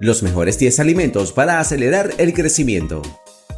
Los mejores 10 alimentos para acelerar el crecimiento.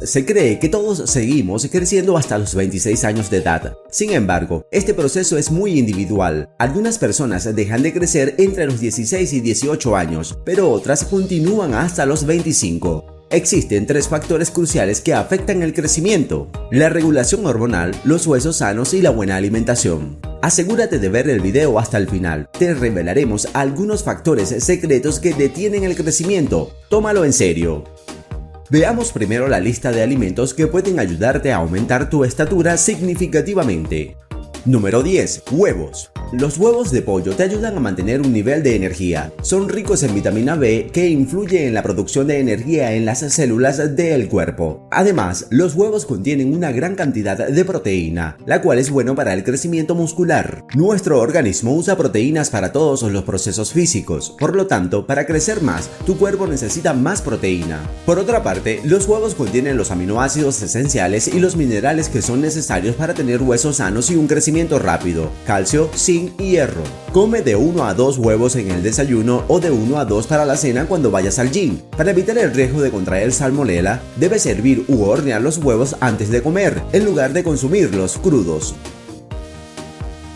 Se cree que todos seguimos creciendo hasta los 26 años de edad. Sin embargo, este proceso es muy individual. Algunas personas dejan de crecer entre los 16 y 18 años, pero otras continúan hasta los 25. Existen tres factores cruciales que afectan el crecimiento, la regulación hormonal, los huesos sanos y la buena alimentación. Asegúrate de ver el video hasta el final, te revelaremos algunos factores secretos que detienen el crecimiento, tómalo en serio. Veamos primero la lista de alimentos que pueden ayudarte a aumentar tu estatura significativamente. Número 10. Huevos. Los huevos de pollo te ayudan a mantener un nivel de energía. Son ricos en vitamina B que influye en la producción de energía en las células del cuerpo. Además, los huevos contienen una gran cantidad de proteína, la cual es bueno para el crecimiento muscular. Nuestro organismo usa proteínas para todos los procesos físicos, por lo tanto, para crecer más, tu cuerpo necesita más proteína. Por otra parte, los huevos contienen los aminoácidos esenciales y los minerales que son necesarios para tener huesos sanos y un crecimiento rápido. Calcio, zinc, y hierro. Come de 1 a 2 huevos en el desayuno o de 1 a 2 para la cena cuando vayas al gym. Para evitar el riesgo de contraer salmonela, debes servir u hornear los huevos antes de comer, en lugar de consumirlos crudos.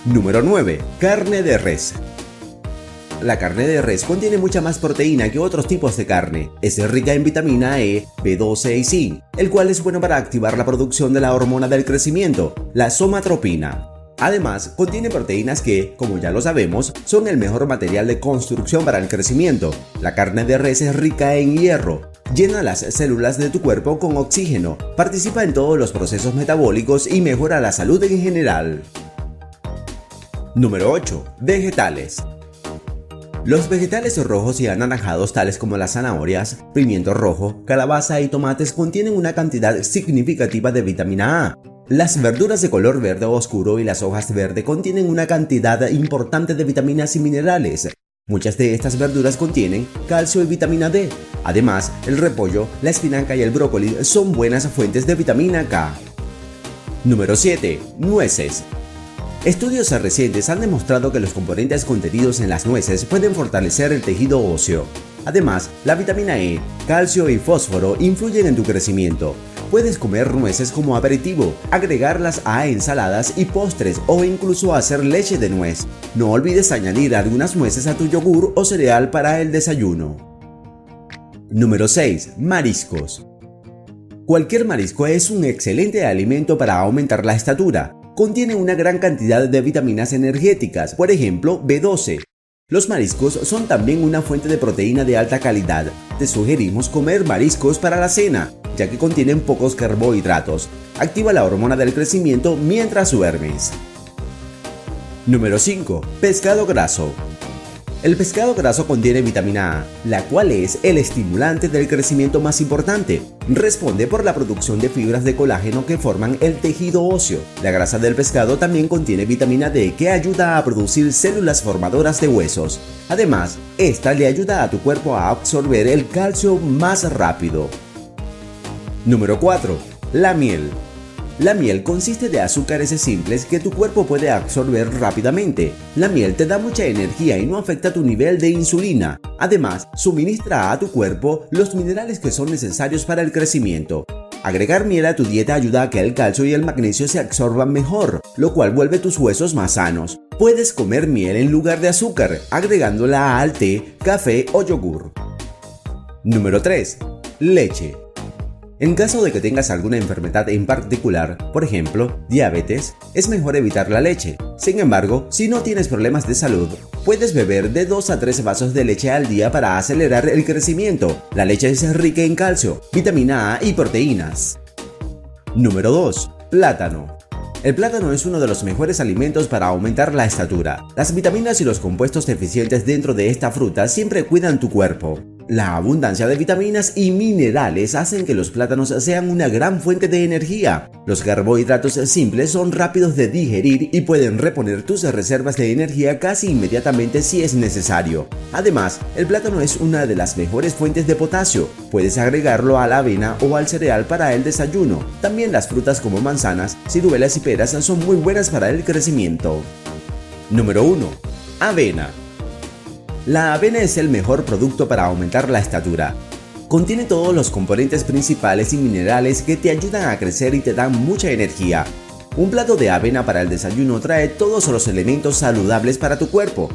Número 9. Carne de res. La carne de res contiene mucha más proteína que otros tipos de carne. Es rica en vitamina E, B12 y zinc, el cual es bueno para activar la producción de la hormona del crecimiento, la somatropina. Además, contiene proteínas que, como ya lo sabemos, son el mejor material de construcción para el crecimiento. La carne de res es rica en hierro, llena las células de tu cuerpo con oxígeno, participa en todos los procesos metabólicos y mejora la salud en general. Número 8. Vegetales. Los vegetales rojos y anaranjados tales como las zanahorias, pimiento rojo, calabaza y tomates contienen una cantidad significativa de vitamina A, las verduras de color verde oscuro y las hojas verde contienen una cantidad importante de vitaminas y minerales. Muchas de estas verduras contienen calcio y vitamina D. Además, el repollo, la espinaca y el brócoli son buenas fuentes de vitamina K. Número 7. Nueces. Estudios recientes han demostrado que los componentes contenidos en las nueces pueden fortalecer el tejido óseo. Además, la vitamina E, calcio y fósforo influyen en tu crecimiento. Puedes comer nueces como aperitivo, agregarlas a ensaladas y postres o incluso hacer leche de nuez. No olvides añadir algunas nueces a tu yogur o cereal para el desayuno. Número 6. Mariscos. Cualquier marisco es un excelente alimento para aumentar la estatura. Contiene una gran cantidad de vitaminas energéticas, por ejemplo B12, los mariscos son también una fuente de proteína de alta calidad. Te sugerimos comer mariscos para la cena, ya que contienen pocos carbohidratos. Activa la hormona del crecimiento mientras duermes. Número 5. Pescado graso. El pescado graso contiene vitamina A, la cual es el estimulante del crecimiento más importante. Responde por la producción de fibras de colágeno que forman el tejido óseo. La grasa del pescado también contiene vitamina D que ayuda a producir células formadoras de huesos. Además, esta le ayuda a tu cuerpo a absorber el calcio más rápido. Número 4. La miel. La miel consiste de azúcares simples que tu cuerpo puede absorber rápidamente. La miel te da mucha energía y no afecta tu nivel de insulina. Además, suministra a tu cuerpo los minerales que son necesarios para el crecimiento. Agregar miel a tu dieta ayuda a que el calcio y el magnesio se absorban mejor, lo cual vuelve tus huesos más sanos. Puedes comer miel en lugar de azúcar, agregándola al té, café o yogur. Número 3. Leche. En caso de que tengas alguna enfermedad en particular, por ejemplo, diabetes, es mejor evitar la leche. Sin embargo, si no tienes problemas de salud, puedes beber de 2 a 3 vasos de leche al día para acelerar el crecimiento. La leche es rica en calcio, vitamina A y proteínas. Número 2. Plátano. El plátano es uno de los mejores alimentos para aumentar la estatura. Las vitaminas y los compuestos deficientes dentro de esta fruta siempre cuidan tu cuerpo. La abundancia de vitaminas y minerales hacen que los plátanos sean una gran fuente de energía. Los carbohidratos simples son rápidos de digerir y pueden reponer tus reservas de energía casi inmediatamente si es necesario. Además, el plátano es una de las mejores fuentes de potasio. Puedes agregarlo a la avena o al cereal para el desayuno. También las frutas como manzanas, ciruelas y peras son muy buenas para el crecimiento. Número 1. Avena. La avena es el mejor producto para aumentar la estatura. Contiene todos los componentes principales y minerales que te ayudan a crecer y te dan mucha energía. Un plato de avena para el desayuno trae todos los elementos saludables para tu cuerpo.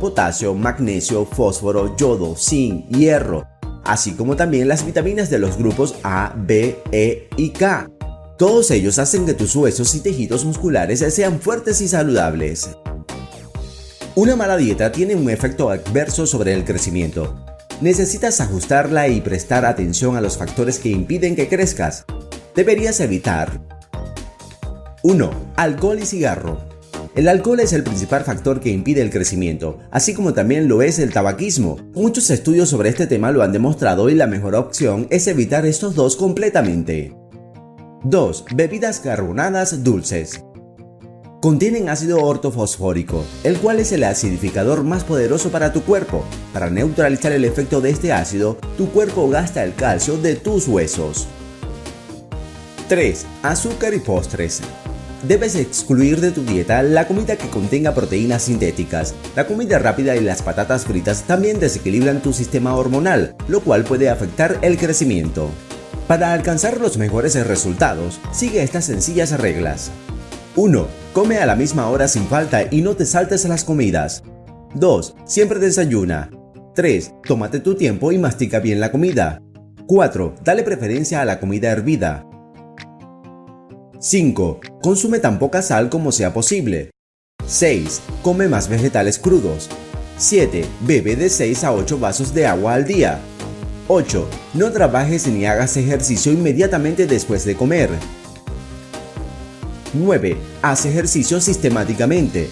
Potasio, magnesio, fósforo, yodo, zinc, hierro, así como también las vitaminas de los grupos A, B, E y K. Todos ellos hacen que tus huesos y tejidos musculares sean fuertes y saludables. Una mala dieta tiene un efecto adverso sobre el crecimiento. Necesitas ajustarla y prestar atención a los factores que impiden que crezcas. Deberías evitar 1. Alcohol y cigarro. El alcohol es el principal factor que impide el crecimiento, así como también lo es el tabaquismo. Muchos estudios sobre este tema lo han demostrado y la mejor opción es evitar estos dos completamente. 2. Bebidas carbonadas dulces. Contienen ácido ortofosfórico, el cual es el acidificador más poderoso para tu cuerpo. Para neutralizar el efecto de este ácido, tu cuerpo gasta el calcio de tus huesos. 3. Azúcar y postres. Debes excluir de tu dieta la comida que contenga proteínas sintéticas. La comida rápida y las patatas fritas también desequilibran tu sistema hormonal, lo cual puede afectar el crecimiento. Para alcanzar los mejores resultados, sigue estas sencillas reglas. 1. Come a la misma hora sin falta y no te saltes a las comidas. 2. Siempre desayuna. 3. Tómate tu tiempo y mastica bien la comida. 4. Dale preferencia a la comida hervida. 5. Consume tan poca sal como sea posible. 6. Come más vegetales crudos. 7. Bebe de 6 a 8 vasos de agua al día. 8. No trabajes ni hagas ejercicio inmediatamente después de comer. 9. Haz ejercicio sistemáticamente.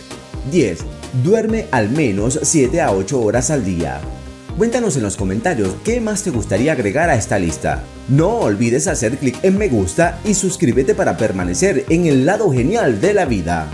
10. Duerme al menos 7 a 8 horas al día. Cuéntanos en los comentarios qué más te gustaría agregar a esta lista. No olvides hacer clic en me gusta y suscríbete para permanecer en el lado genial de la vida.